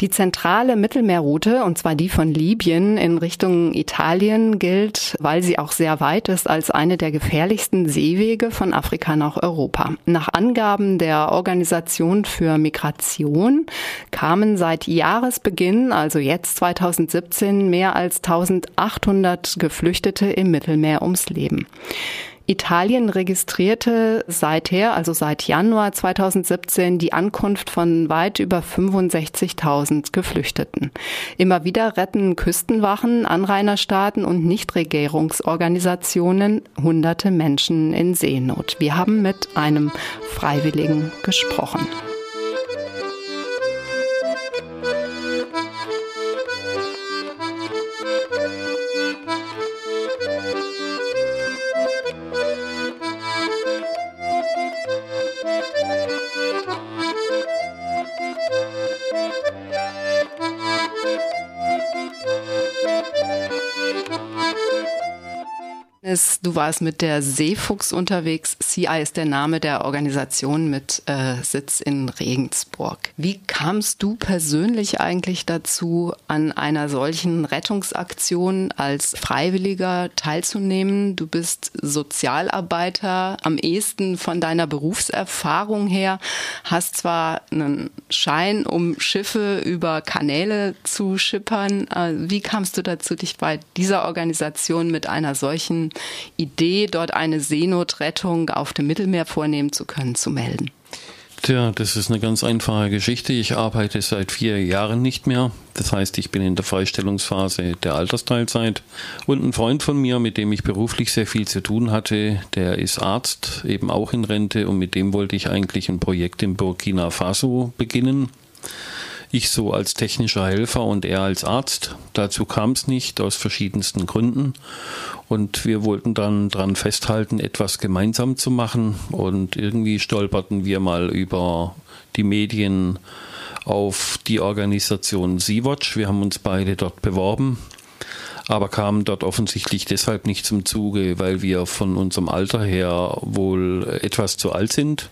Die zentrale Mittelmeerroute, und zwar die von Libyen in Richtung Italien, gilt, weil sie auch sehr weit ist, als eine der gefährlichsten Seewege von Afrika nach Europa. Nach Angaben der Organisation für Migration kamen seit Jahresbeginn, also jetzt 2017, mehr als 1800 Geflüchtete im Mittelmeer ums Leben. Italien registrierte seither, also seit Januar 2017, die Ankunft von weit über 65.000 Geflüchteten. Immer wieder retten Küstenwachen, Anrainerstaaten und Nichtregierungsorganisationen hunderte Menschen in Seenot. Wir haben mit einem Freiwilligen gesprochen. Du warst mit der Seefuchs unterwegs. CI ist der Name der Organisation mit äh, Sitz in Regensburg. Wie kamst du persönlich eigentlich dazu, an einer solchen Rettungsaktion als Freiwilliger teilzunehmen? Du bist Sozialarbeiter, am ehesten von deiner Berufserfahrung her, hast zwar einen Schein, um Schiffe über Kanäle zu schippern. Äh, wie kamst du dazu, dich bei dieser Organisation mit einer solchen Idee, dort eine Seenotrettung auf dem Mittelmeer vornehmen zu können, zu melden? Tja, das ist eine ganz einfache Geschichte. Ich arbeite seit vier Jahren nicht mehr. Das heißt, ich bin in der Freistellungsphase der Altersteilzeit. Und ein Freund von mir, mit dem ich beruflich sehr viel zu tun hatte, der ist Arzt, eben auch in Rente. Und mit dem wollte ich eigentlich ein Projekt in Burkina Faso beginnen. Ich so als technischer Helfer und er als Arzt. Dazu kam es nicht, aus verschiedensten Gründen. Und wir wollten dann dran festhalten, etwas gemeinsam zu machen. Und irgendwie stolperten wir mal über die Medien auf die Organisation Sea-Watch. Wir haben uns beide dort beworben aber kamen dort offensichtlich deshalb nicht zum Zuge, weil wir von unserem Alter her wohl etwas zu alt sind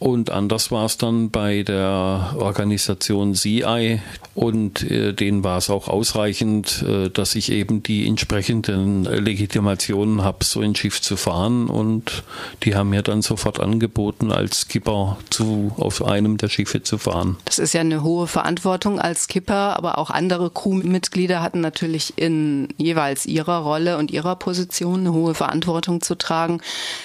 und anders war es dann bei der Organisation CI und äh, denen war es auch ausreichend, äh, dass ich eben die entsprechenden Legitimationen habe, so ein Schiff zu fahren und die haben mir dann sofort angeboten, als Skipper zu, auf einem der Schiffe zu fahren. Das ist ja eine hohe Verantwortung als Skipper, aber auch andere Crewmitglieder hatten natürlich in jeweils ihrer Rolle und ihrer Position eine hohe Verantwortung zu tragen.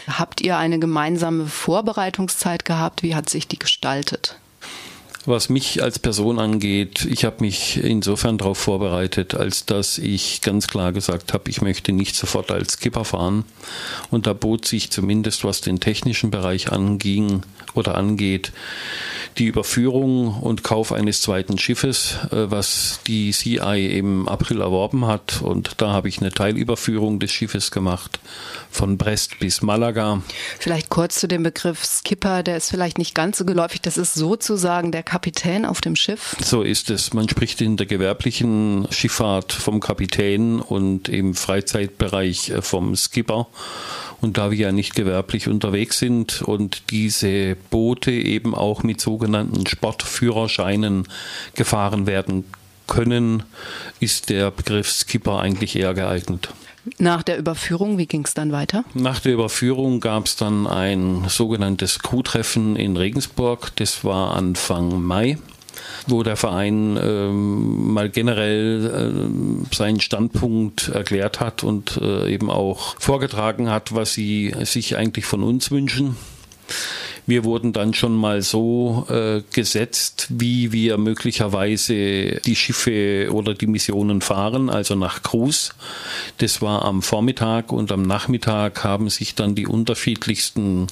Habt ihr eine gemeinsame Vorbereitungszeit gehabt? Gehabt? Wie hat sich die gestaltet? Was mich als Person angeht, ich habe mich insofern darauf vorbereitet, als dass ich ganz klar gesagt habe, ich möchte nicht sofort als Skipper fahren. Und da bot sich zumindest, was den technischen Bereich anging oder angeht, die Überführung und Kauf eines zweiten Schiffes, äh, was die CI im April erworben hat. Und da habe ich eine Teilüberführung des Schiffes gemacht von Brest bis Malaga. Vielleicht kurz zu dem Begriff Skipper, der ist vielleicht nicht ganz so geläufig. Das ist sozusagen der Kapitän auf dem Schiff. So ist es. Man spricht in der gewerblichen Schifffahrt vom Kapitän und im Freizeitbereich äh, vom Skipper. Und da wir ja nicht gewerblich unterwegs sind und diese Boote eben auch mit sogenannten Sportführerscheinen gefahren werden können, ist der Begriff Skipper eigentlich eher geeignet. Nach der Überführung, wie ging es dann weiter? Nach der Überführung gab es dann ein sogenanntes Crew-Treffen in Regensburg. Das war Anfang Mai wo der Verein ähm, mal generell äh, seinen Standpunkt erklärt hat und äh, eben auch vorgetragen hat, was sie sich eigentlich von uns wünschen. Wir wurden dann schon mal so äh, gesetzt, wie wir möglicherweise die Schiffe oder die Missionen fahren, also nach Cruz. Das war am Vormittag und am Nachmittag haben sich dann die unterschiedlichsten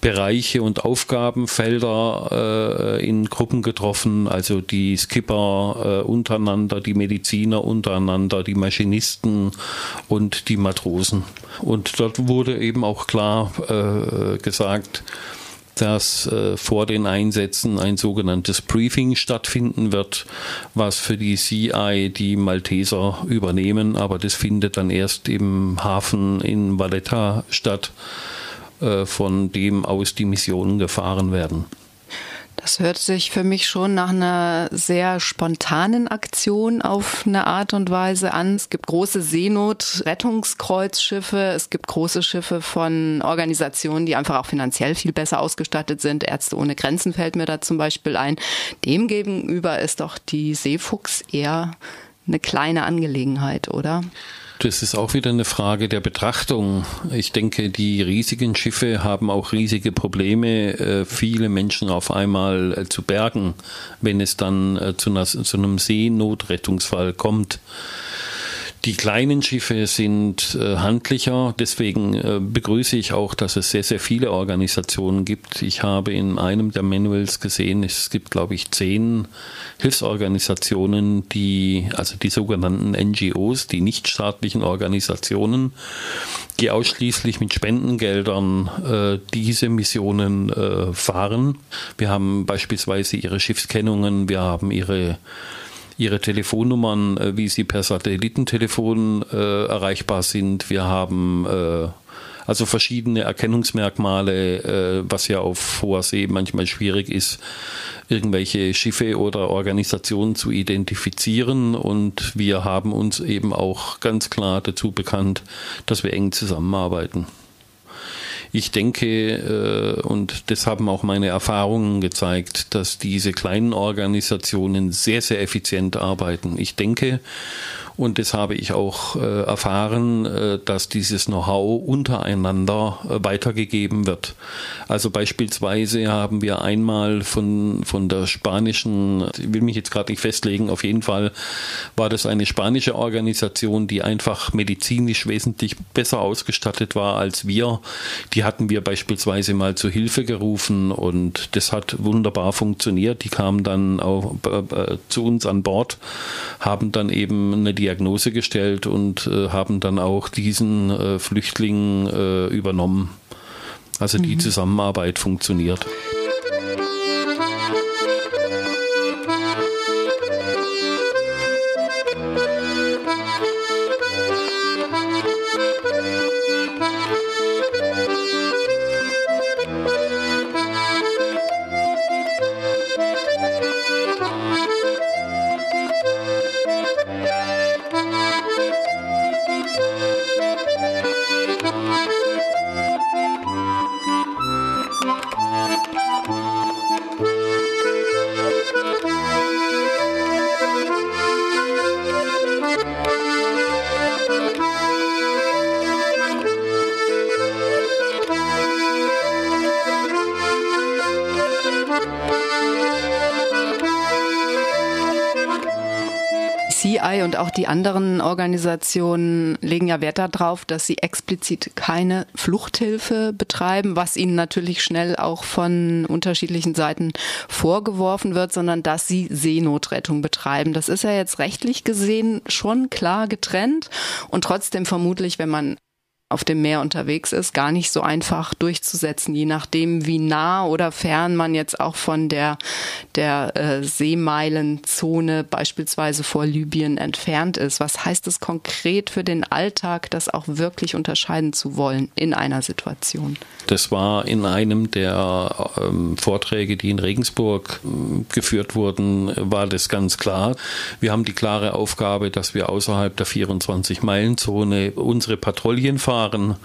Bereiche und Aufgabenfelder äh, in Gruppen getroffen, also die Skipper äh, untereinander, die Mediziner untereinander, die Maschinisten und die Matrosen. Und dort wurde eben auch klar äh, gesagt, dass äh, vor den Einsätzen ein sogenanntes Briefing stattfinden wird, was für die CI die Malteser übernehmen, aber das findet dann erst im Hafen in Valletta statt, äh, von dem aus die Missionen gefahren werden. Das hört sich für mich schon nach einer sehr spontanen Aktion auf eine Art und Weise an. Es gibt große Seenot-Rettungskreuzschiffe, es gibt große Schiffe von Organisationen, die einfach auch finanziell viel besser ausgestattet sind. Ärzte ohne Grenzen fällt mir da zum Beispiel ein. Demgegenüber ist doch die Seefuchs eher eine kleine Angelegenheit, oder? Das ist auch wieder eine Frage der Betrachtung. Ich denke, die riesigen Schiffe haben auch riesige Probleme, äh, viele Menschen auf einmal äh, zu bergen, wenn es dann äh, zu einem Seenotrettungsfall kommt. Die kleinen Schiffe sind äh, handlicher, deswegen äh, begrüße ich auch, dass es sehr, sehr viele Organisationen gibt. Ich habe in einem der Manuals gesehen, es gibt, glaube ich, zehn Hilfsorganisationen, die, also die sogenannten NGOs, die nichtstaatlichen Organisationen, die ausschließlich mit Spendengeldern äh, diese Missionen fahren. Wir haben beispielsweise ihre Schiffskennungen, wir haben ihre ihre Telefonnummern, äh, wie sie per Satellitentelefon äh, erreichbar sind. Wir haben äh, also verschiedene Erkennungsmerkmale, äh, was ja auf hoher See manchmal schwierig ist, irgendwelche Schiffe oder Organisationen zu identifizieren. Und wir haben uns eben auch ganz klar dazu bekannt, dass wir eng zusammenarbeiten. Ich denke, äh, und das haben auch meine Erfahrungen gezeigt, dass diese kleinen Organisationen sehr, sehr effizient arbeiten. Ich denke, und das habe ich auch äh, erfahren, äh, dass dieses Know-how untereinander äh, weitergegeben wird. Also beispielsweise haben wir einmal von, von der spanischen, ich will mich jetzt gerade nicht festlegen, auf jeden Fall war das eine spanische Organisation, die einfach medizinisch wesentlich besser ausgestattet war als wir. Die hatten wir beispielsweise mal zu Hilfe gerufen und das hat wunderbar funktioniert. Die kamen dann auch äh, zu uns an Bord, haben dann eben eine Diagnose gestellt und äh, haben dann auch diesen äh, Flüchtling äh, übernommen. Also die mhm. Zusammenarbeit funktioniert. CI und auch die anderen Organisationen legen ja Wert darauf, dass sie explizit keine Fluchthilfe betreiben, was ihnen natürlich schnell auch von unterschiedlichen Seiten vorgeworfen wird, sondern dass sie Seenotrettung betreiben. Das ist ja jetzt rechtlich gesehen schon klar getrennt und trotzdem vermutlich, wenn man auf dem Meer unterwegs ist, gar nicht so einfach durchzusetzen, je nachdem, wie nah oder fern man jetzt auch von der, der äh, Seemeilenzone beispielsweise vor Libyen entfernt ist. Was heißt es konkret für den Alltag, das auch wirklich unterscheiden zu wollen in einer Situation? Das war in einem der ähm, Vorträge, die in Regensburg äh, geführt wurden, war das ganz klar. Wir haben die klare Aufgabe, dass wir außerhalb der 24-Meilen-Zone unsere Patrouillen fahren fahren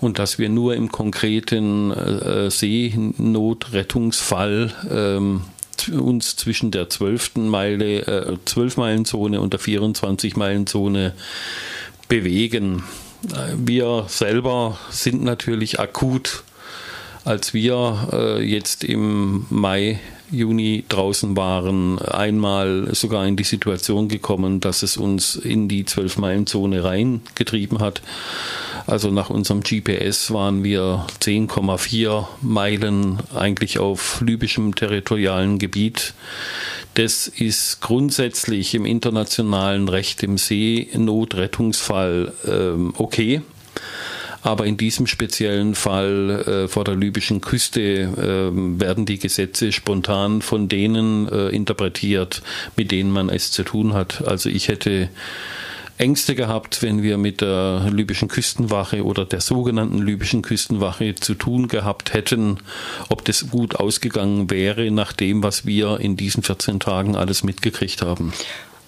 und dass wir nur im konkreten äh, Seenotrettungsfall ähm, uns zwischen der 12. Meile, äh, 12 Meilen Zone und der 24 Meilen Zone bewegen. Wir selber sind natürlich akut, als wir äh, jetzt im Mai Juni draußen waren, einmal sogar in die Situation gekommen, dass es uns in die 12-Meilen-Zone reingetrieben hat. Also nach unserem GPS waren wir 10,4 Meilen eigentlich auf libyschem territorialen Gebiet. Das ist grundsätzlich im internationalen Recht im Seenotrettungsfall ähm, okay. Aber in diesem speziellen Fall äh, vor der libyschen Küste äh, werden die Gesetze spontan von denen äh, interpretiert, mit denen man es zu tun hat. Also ich hätte Ängste gehabt, wenn wir mit der libyschen Küstenwache oder der sogenannten libyschen Küstenwache zu tun gehabt hätten, ob das gut ausgegangen wäre, nach dem, was wir in diesen 14 Tagen alles mitgekriegt haben.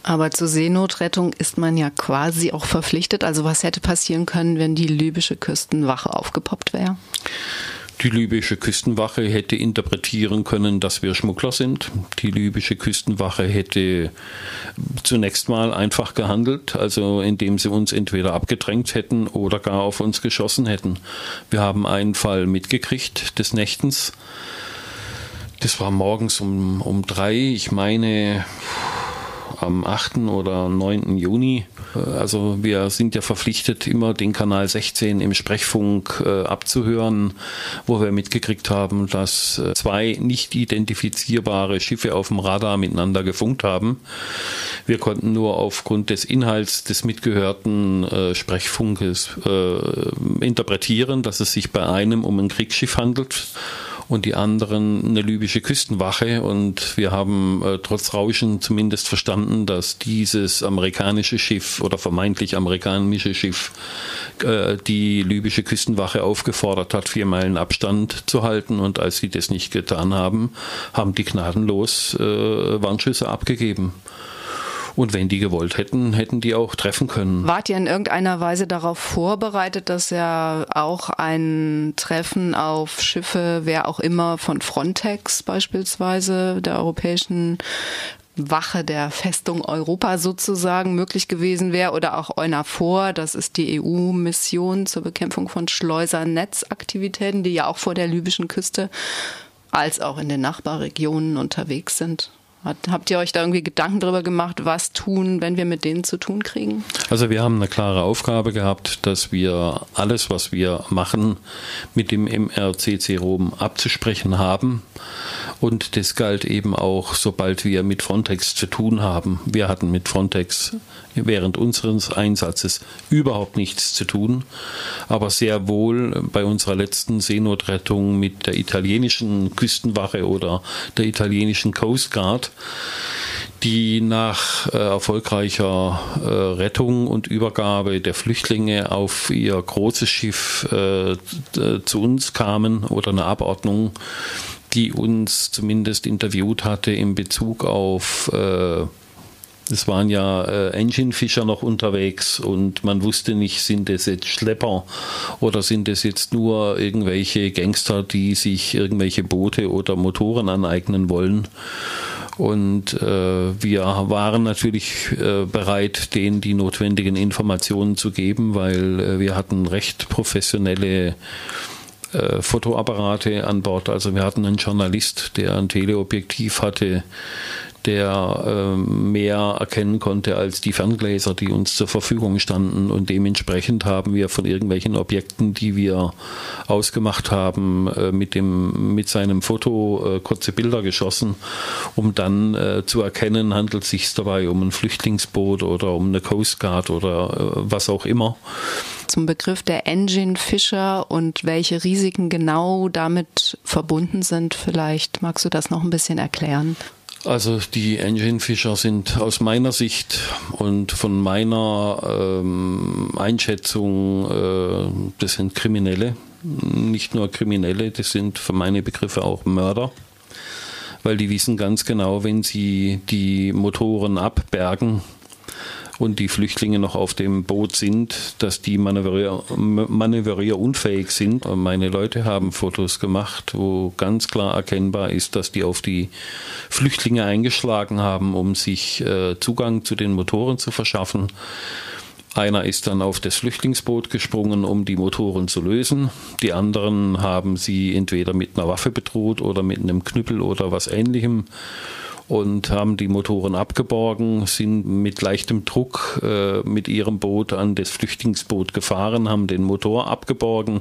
Aber zur Seenotrettung ist man ja quasi auch verpflichtet. Also was hätte passieren können, wenn die libysche Küstenwache aufgepoppt wäre? Die libysche Küstenwache hätte interpretieren können, dass wir Schmuggler sind. Die libysche Küstenwache hätte zunächst mal einfach gehandelt, also indem sie uns entweder abgedrängt hätten oder gar auf uns geschossen hätten. Wir haben einen Fall mitgekriegt des Nächtens. Das war morgens um, um drei. Ich meine, am 8. oder 9. Juni. Also wir sind ja verpflichtet, immer den Kanal 16 im Sprechfunk äh, abzuhören, wo wir mitgekriegt haben, dass äh, zwei nicht identifizierbare Schiffe auf dem Radar miteinander gefunkt haben. Wir konnten nur aufgrund des Inhalts des mitgehörten äh, Sprechfunkes äh, interpretieren, dass es sich bei einem um ein Kriegsschiff handelt und die anderen eine libysche Küstenwache. Und wir haben äh, trotz Rauschen zumindest verstanden, dass dieses amerikanische Schiff oder vermeintlich amerikanische Schiff äh, die libysche Küstenwache aufgefordert hat, vier Meilen Abstand zu halten. Und als sie das nicht getan haben, haben die gnadenlos äh, Warnschüsse abgegeben. Und wenn die gewollt hätten, hätten die auch treffen können. Wart ihr in irgendeiner Weise darauf vorbereitet, dass ja auch ein Treffen auf Schiffe, wer auch immer von Frontex beispielsweise, der europäischen Wache der Festung Europa sozusagen möglich gewesen wäre oder auch EUNAVFOR, das ist die EU-Mission zur Bekämpfung von Schleusernetzaktivitäten, die ja auch vor der libyschen Küste als auch in den Nachbarregionen unterwegs sind. Habt ihr euch da irgendwie Gedanken darüber gemacht, was tun, wenn wir mit denen zu tun kriegen? Also wir haben eine klare Aufgabe gehabt, dass wir alles, was wir machen, mit dem MRCC Rom abzusprechen haben. Und das galt eben auch, sobald wir mit Frontex zu tun haben. Wir hatten mit Frontex während unseres Einsatzes überhaupt nichts zu tun, aber sehr wohl bei unserer letzten Seenotrettung mit der italienischen Küstenwache oder der italienischen Coast Guard die nach äh, erfolgreicher äh, Rettung und Übergabe der Flüchtlinge auf ihr großes Schiff äh, zu uns kamen oder eine Abordnung, die uns zumindest interviewt hatte in Bezug auf äh, es waren ja äh, Engine-Fischer noch unterwegs und man wusste nicht, sind es jetzt Schlepper oder sind es jetzt nur irgendwelche Gangster, die sich irgendwelche Boote oder Motoren aneignen wollen. Und äh, wir waren natürlich äh, bereit, denen die notwendigen Informationen zu geben, weil äh, wir hatten recht professionelle äh, Fotoapparate an Bord. Also wir hatten einen Journalist, der ein Teleobjektiv hatte, der äh, mehr erkennen konnte als die Ferngläser, die uns zur Verfügung standen. Und dementsprechend haben wir von irgendwelchen Objekten, die wir ausgemacht haben, äh, mit, dem, mit seinem Foto äh, kurze Bilder geschossen, um dann äh, zu erkennen, handelt es sich dabei um ein Flüchtlingsboot oder um eine Coast Guard oder was auch immer. Zum Begriff der Engine Fischer und welche Risiken genau damit verbunden sind, vielleicht magst du das noch ein bisschen erklären? Also die Engine Fischer sind aus meiner Sicht und von meiner ähm, Einschätzung, äh, das sind Kriminelle. Nicht nur Kriminelle, das sind für meine Begriffe auch Mörder. Weil die wissen ganz genau, wenn sie die Motoren abbergen, und die Flüchtlinge noch auf dem Boot sind, dass die manövrier manövrierunfähig sind. Meine Leute haben Fotos gemacht, wo ganz klar erkennbar ist, dass die auf die Flüchtlinge eingeschlagen haben, um sich äh, Zugang zu den Motoren zu verschaffen. Einer ist dann auf das Flüchtlingsboot gesprungen, um die Motoren zu lösen. Die anderen haben sie entweder mit einer Waffe bedroht oder mit einem Knüppel oder was ähnlichem und haben die Motoren abgeborgen, sind mit leichtem Druck äh, mit ihrem Boot an das Flüchtlingsboot gefahren, haben den Motor abgeborgen,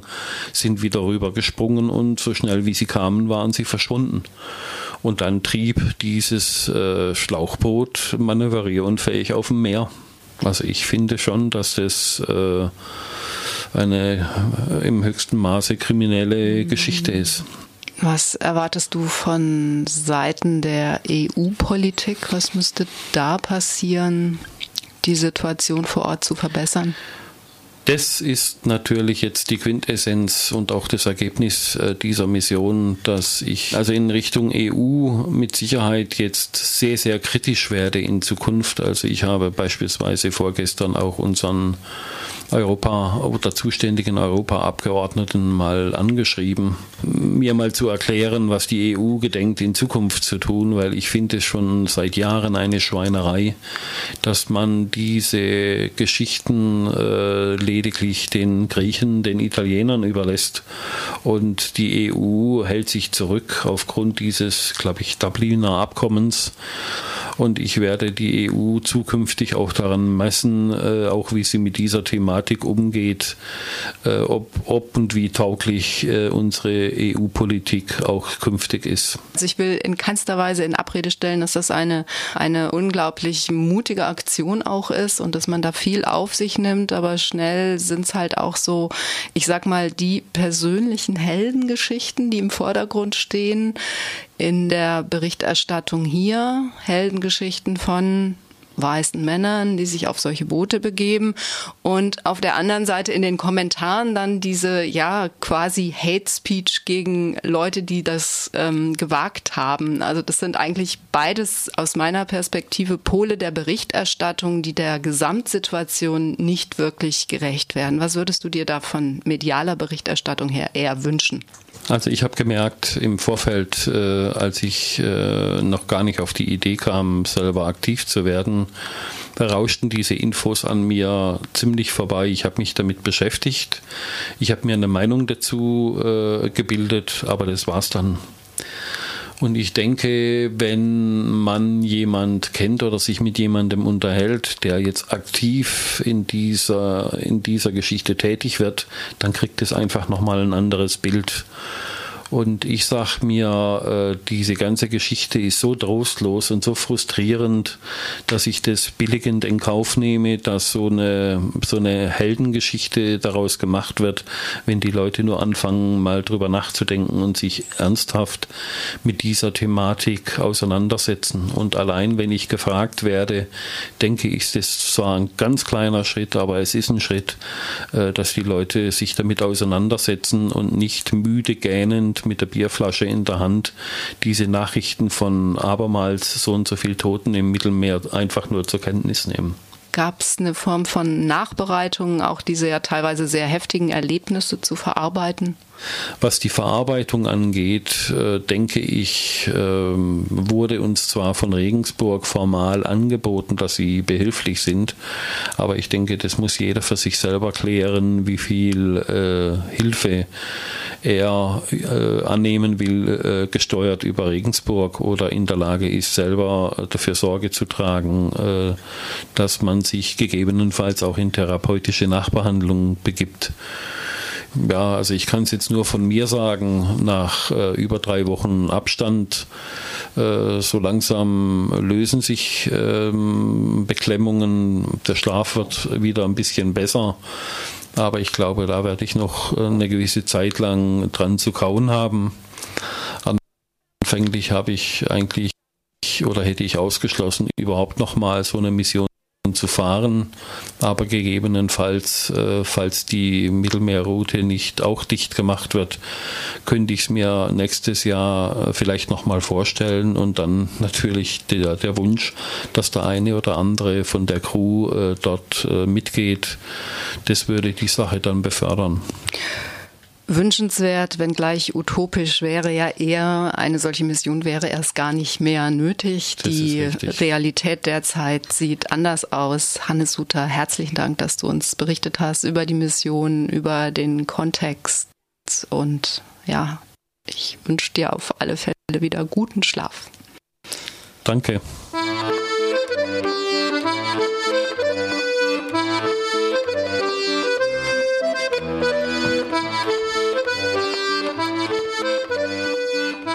sind wieder rüber gesprungen und so schnell wie sie kamen, waren sie verschwunden. Und dann trieb dieses äh, Schlauchboot manövrierunfähig auf dem Meer. Also ich finde schon, dass das äh, eine äh, im höchsten Maße kriminelle Geschichte ist. Was erwartest du von Seiten der EU-Politik? Was müsste da passieren, die Situation vor Ort zu verbessern? Das ist natürlich jetzt die Quintessenz und auch das Ergebnis äh, dieser Mission, dass ich also in Richtung EU mit Sicherheit jetzt sehr, sehr kritisch werde in Zukunft. Also ich habe beispielsweise vorgestern auch unseren Europa oder zuständigen Europaabgeordneten mal angeschrieben, mir mal zu erklären, was die EU gedenkt in Zukunft zu tun, weil ich finde es schon seit Jahren eine Schweinerei, dass man diese Geschichten äh, lediglich den Griechen, den Italienern überlässt. Und die EU hält sich zurück aufgrund dieses, glaube ich, Dubliner Abkommens und ich werde die EU zukünftig auch daran messen, äh, auch wie sie mit dieser Thematik umgeht, äh, ob, ob und wie tauglich äh, unsere EU-Politik auch künftig ist. Also ich will in keinster Weise in Abrede stellen, dass das eine, eine unglaublich mutige Aktion auch ist und dass man da viel auf sich nimmt, aber schnell sind es halt auch so, ich sag mal, die persönlichen Heldengeschichten, die im Vordergrund stehen, in der Berichterstattung hier Heldengeschichten von weißen Männern, die sich auf solche Boote begeben und auf der anderen Seite in den Kommentaren dann diese ja quasi Hate Speech gegen Leute, die das ähm, gewagt haben. Also das sind eigentlich beides aus meiner Perspektive Pole der Berichterstattung, die der Gesamtsituation nicht wirklich gerecht werden. Was würdest du dir da von medialer Berichterstattung her eher wünschen? Also ich habe gemerkt im Vorfeld, äh, als ich äh, noch gar nicht auf die Idee kam, selber aktiv zu werden, rauschten diese Infos an mir ziemlich vorbei. Ich habe mich damit beschäftigt. Ich habe mir eine Meinung dazu äh, gebildet, aber das war's dann. Und ich denke, wenn man jemand kennt oder sich mit jemandem unterhält, der jetzt aktiv in dieser, in dieser Geschichte tätig wird, dann kriegt es einfach nochmal ein anderes Bild. Und ich sag mir, äh, diese ganze Geschichte ist so trostlos und so frustrierend, dass ich das billigend in Kauf nehme, dass so eine, so eine Heldengeschichte daraus gemacht wird, wenn die Leute nur anfangen, mal drüber nachzudenken und sich ernsthaft mit dieser Thematik auseinandersetzen. Und allein, wenn ich gefragt werde, denke ich, das ist zwar ein ganz kleiner Schritt, aber es ist ein Schritt, äh, dass die Leute sich damit auseinandersetzen und nicht müde gähnend mit der Bierflasche in der Hand diese Nachrichten von abermals so und so viel Toten im Mittelmeer einfach nur zur Kenntnis nehmen. Gab es eine Form von Nachbereitung, auch diese ja teilweise sehr heftigen Erlebnisse zu verarbeiten? Was die Verarbeitung angeht, äh, denke ich, äh, wurde uns zwar von Regensburg formal angeboten, dass sie behilflich sind, aber ich denke, das muss jeder für sich selber klären, wie viel äh, Hilfe er äh, annehmen will, gesteuert über Regensburg oder in der Lage ist, selber dafür Sorge zu tragen, dass man sich gegebenenfalls auch in therapeutische Nachbehandlung begibt. Ja, also ich kann es jetzt nur von mir sagen, nach äh, über drei Wochen Abstand, äh, so langsam lösen sich ähm, Beklemmungen, der Schlaf wird wieder ein bisschen besser. Aber ich glaube, da werde ich noch eine gewisse Zeit lang dran zu kauen haben. Anfänglich habe ich eigentlich oder hätte ich ausgeschlossen, überhaupt nochmal so eine Mission zu fahren, aber gegebenenfalls, äh, falls die Mittelmeerroute nicht auch dicht gemacht wird, könnte ich es mir nächstes Jahr äh, vielleicht nochmal vorstellen und dann natürlich der, der Wunsch, dass der eine oder andere von der Crew äh, dort mitgeht, das würde die Sache dann befördern. Wünschenswert, wenngleich utopisch wäre ja eher, eine solche Mission wäre erst gar nicht mehr nötig. Das Die Realität derzeit sieht anders aus. Hannes Suter, herzlichen Dank, dass du uns berichtet hast über die Mission, über den Kontext und ja, ich wünsche dir auf alle Fälle wieder guten Schlaf. Danke.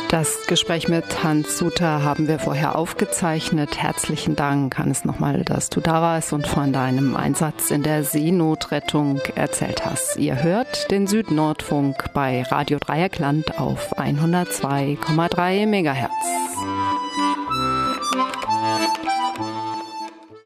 Das Gespräch mit Hans Suter haben wir vorher aufgezeichnet. Herzlichen Dank, Hannes, nochmal, dass du da warst und von deinem Einsatz in der Seenotrettung erzählt hast. Ihr hört den Südnordfunk bei Radio Dreieckland auf 102,3 Megahertz.